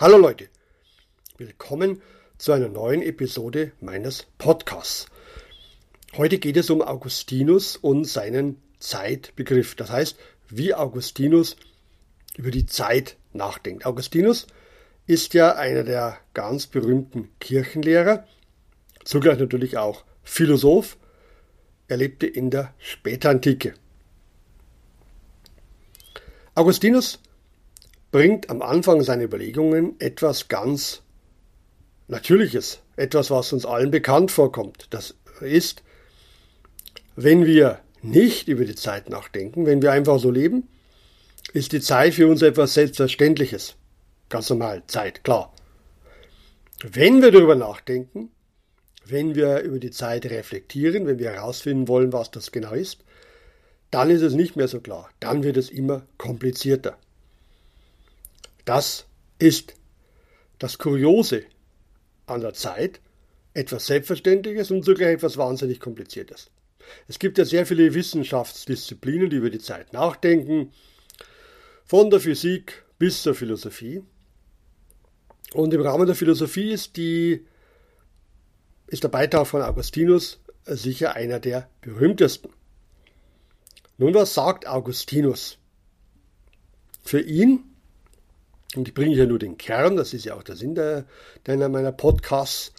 Hallo Leute, willkommen zu einer neuen Episode meines Podcasts. Heute geht es um Augustinus und seinen Zeitbegriff. Das heißt, wie Augustinus über die Zeit nachdenkt. Augustinus ist ja einer der ganz berühmten Kirchenlehrer, zugleich natürlich auch Philosoph. Er lebte in der Spätantike. Augustinus bringt am Anfang seiner Überlegungen etwas ganz Natürliches, etwas, was uns allen bekannt vorkommt. Das ist, wenn wir nicht über die Zeit nachdenken, wenn wir einfach so leben, ist die Zeit für uns etwas Selbstverständliches. Ganz normal, Zeit, klar. Wenn wir darüber nachdenken, wenn wir über die Zeit reflektieren, wenn wir herausfinden wollen, was das genau ist, dann ist es nicht mehr so klar. Dann wird es immer komplizierter. Das ist das Kuriose an der Zeit, etwas Selbstverständliches und zugleich etwas wahnsinnig Kompliziertes. Es gibt ja sehr viele Wissenschaftsdisziplinen, die über die Zeit nachdenken, von der Physik bis zur Philosophie. Und im Rahmen der Philosophie ist, die, ist der Beitrag von Augustinus sicher einer der berühmtesten. Nun, was sagt Augustinus? Für ihn und ich bringe hier nur den Kern, das ist ja auch der Sinn der, deiner meiner Podcasts.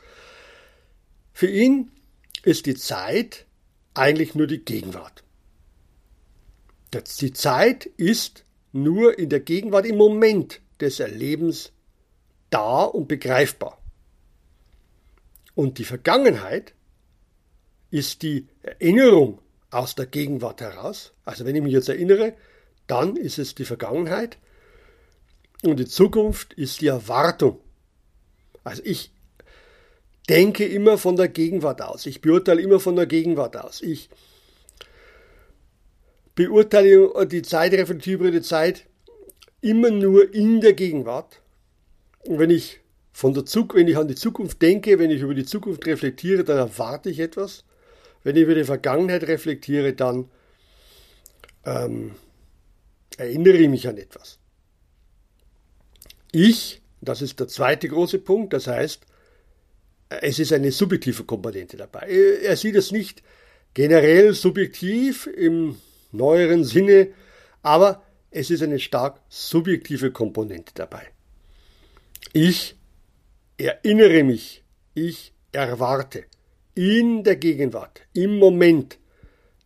Für ihn ist die Zeit eigentlich nur die Gegenwart. Die Zeit ist nur in der Gegenwart im Moment des Erlebens da und begreifbar. Und die Vergangenheit ist die Erinnerung aus der Gegenwart heraus. Also wenn ich mich jetzt erinnere, dann ist es die Vergangenheit und die Zukunft ist die Erwartung. Also ich denke immer von der Gegenwart aus. Ich beurteile immer von der Gegenwart aus. Ich beurteile die Zeit, reflektiere die Zeit immer nur in der Gegenwart. Und wenn ich von der Zukunft, wenn ich an die Zukunft denke, wenn ich über die Zukunft reflektiere, dann erwarte ich etwas. Wenn ich über die Vergangenheit reflektiere, dann ähm, erinnere ich mich an etwas. Ich, das ist der zweite große Punkt, das heißt, es ist eine subjektive Komponente dabei. Er sieht es nicht generell subjektiv im neueren Sinne, aber es ist eine stark subjektive Komponente dabei. Ich erinnere mich, ich erwarte in der Gegenwart, im Moment,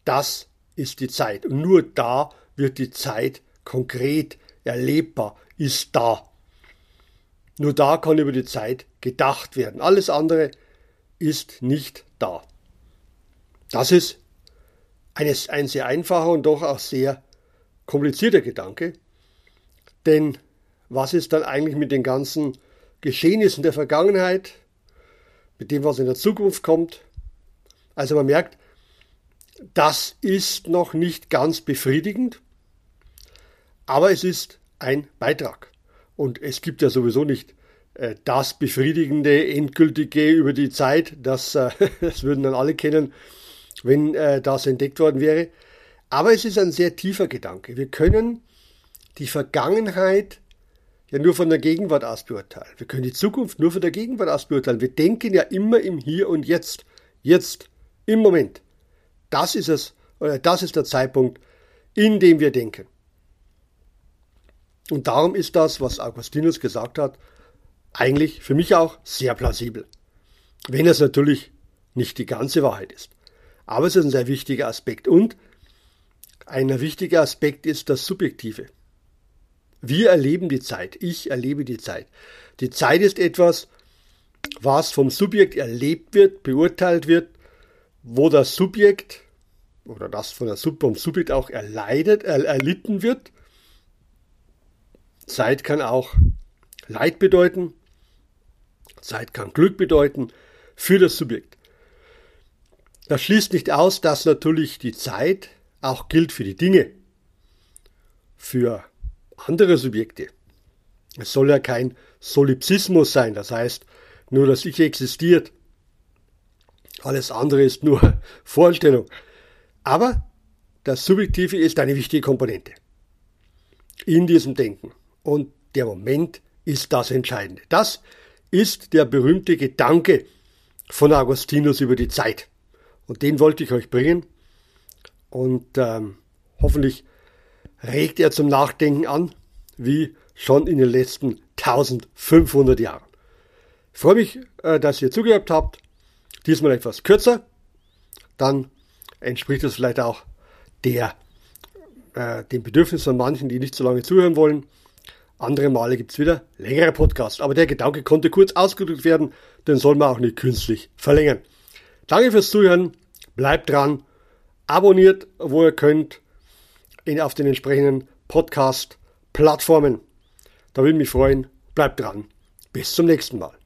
das ist die Zeit. Und nur da wird die Zeit konkret erlebbar, ist da. Nur da kann über die Zeit gedacht werden. Alles andere ist nicht da. Das ist eines, ein sehr einfacher und doch auch sehr komplizierter Gedanke. Denn was ist dann eigentlich mit den ganzen Geschehnissen der Vergangenheit, mit dem, was in der Zukunft kommt? Also man merkt, das ist noch nicht ganz befriedigend, aber es ist ein Beitrag. Und es gibt ja sowieso nicht äh, das befriedigende, endgültige über die Zeit. Das, äh, das würden dann alle kennen, wenn äh, das entdeckt worden wäre. Aber es ist ein sehr tiefer Gedanke. Wir können die Vergangenheit ja nur von der Gegenwart aus beurteilen. Wir können die Zukunft nur von der Gegenwart aus beurteilen. Wir denken ja immer im Hier und Jetzt. Jetzt, im Moment. Das ist es, oder das ist der Zeitpunkt, in dem wir denken. Und darum ist das, was Augustinus gesagt hat, eigentlich für mich auch sehr plausibel. Wenn es natürlich nicht die ganze Wahrheit ist. Aber es ist ein sehr wichtiger Aspekt. Und ein wichtiger Aspekt ist das Subjektive. Wir erleben die Zeit. Ich erlebe die Zeit. Die Zeit ist etwas, was vom Subjekt erlebt wird, beurteilt wird, wo das Subjekt oder das von der Sub vom Subjekt auch erleidet, er, erlitten wird Zeit kann auch Leid bedeuten. Zeit kann Glück bedeuten für das Subjekt. Das schließt nicht aus, dass natürlich die Zeit auch gilt für die Dinge, für andere Subjekte. Es soll ja kein Solipsismus sein, das heißt, nur das Ich existiert. Alles andere ist nur Vorstellung. Aber das Subjektive ist eine wichtige Komponente in diesem Denken. Und der Moment ist das Entscheidende. Das ist der berühmte Gedanke von Augustinus über die Zeit. Und den wollte ich euch bringen. Und ähm, hoffentlich regt er zum Nachdenken an, wie schon in den letzten 1500 Jahren. Ich freue mich, äh, dass ihr zugehört habt. Diesmal etwas kürzer. Dann entspricht es vielleicht auch der, äh, dem Bedürfnis von manchen, die nicht so lange zuhören wollen. Andere Male gibt es wieder längere Podcasts. Aber der Gedanke konnte kurz ausgedrückt werden, den soll man auch nicht künstlich verlängern. Danke fürs Zuhören. Bleibt dran. Abonniert, wo ihr könnt, in, auf den entsprechenden Podcast-Plattformen. Da würde mich freuen. Bleibt dran. Bis zum nächsten Mal.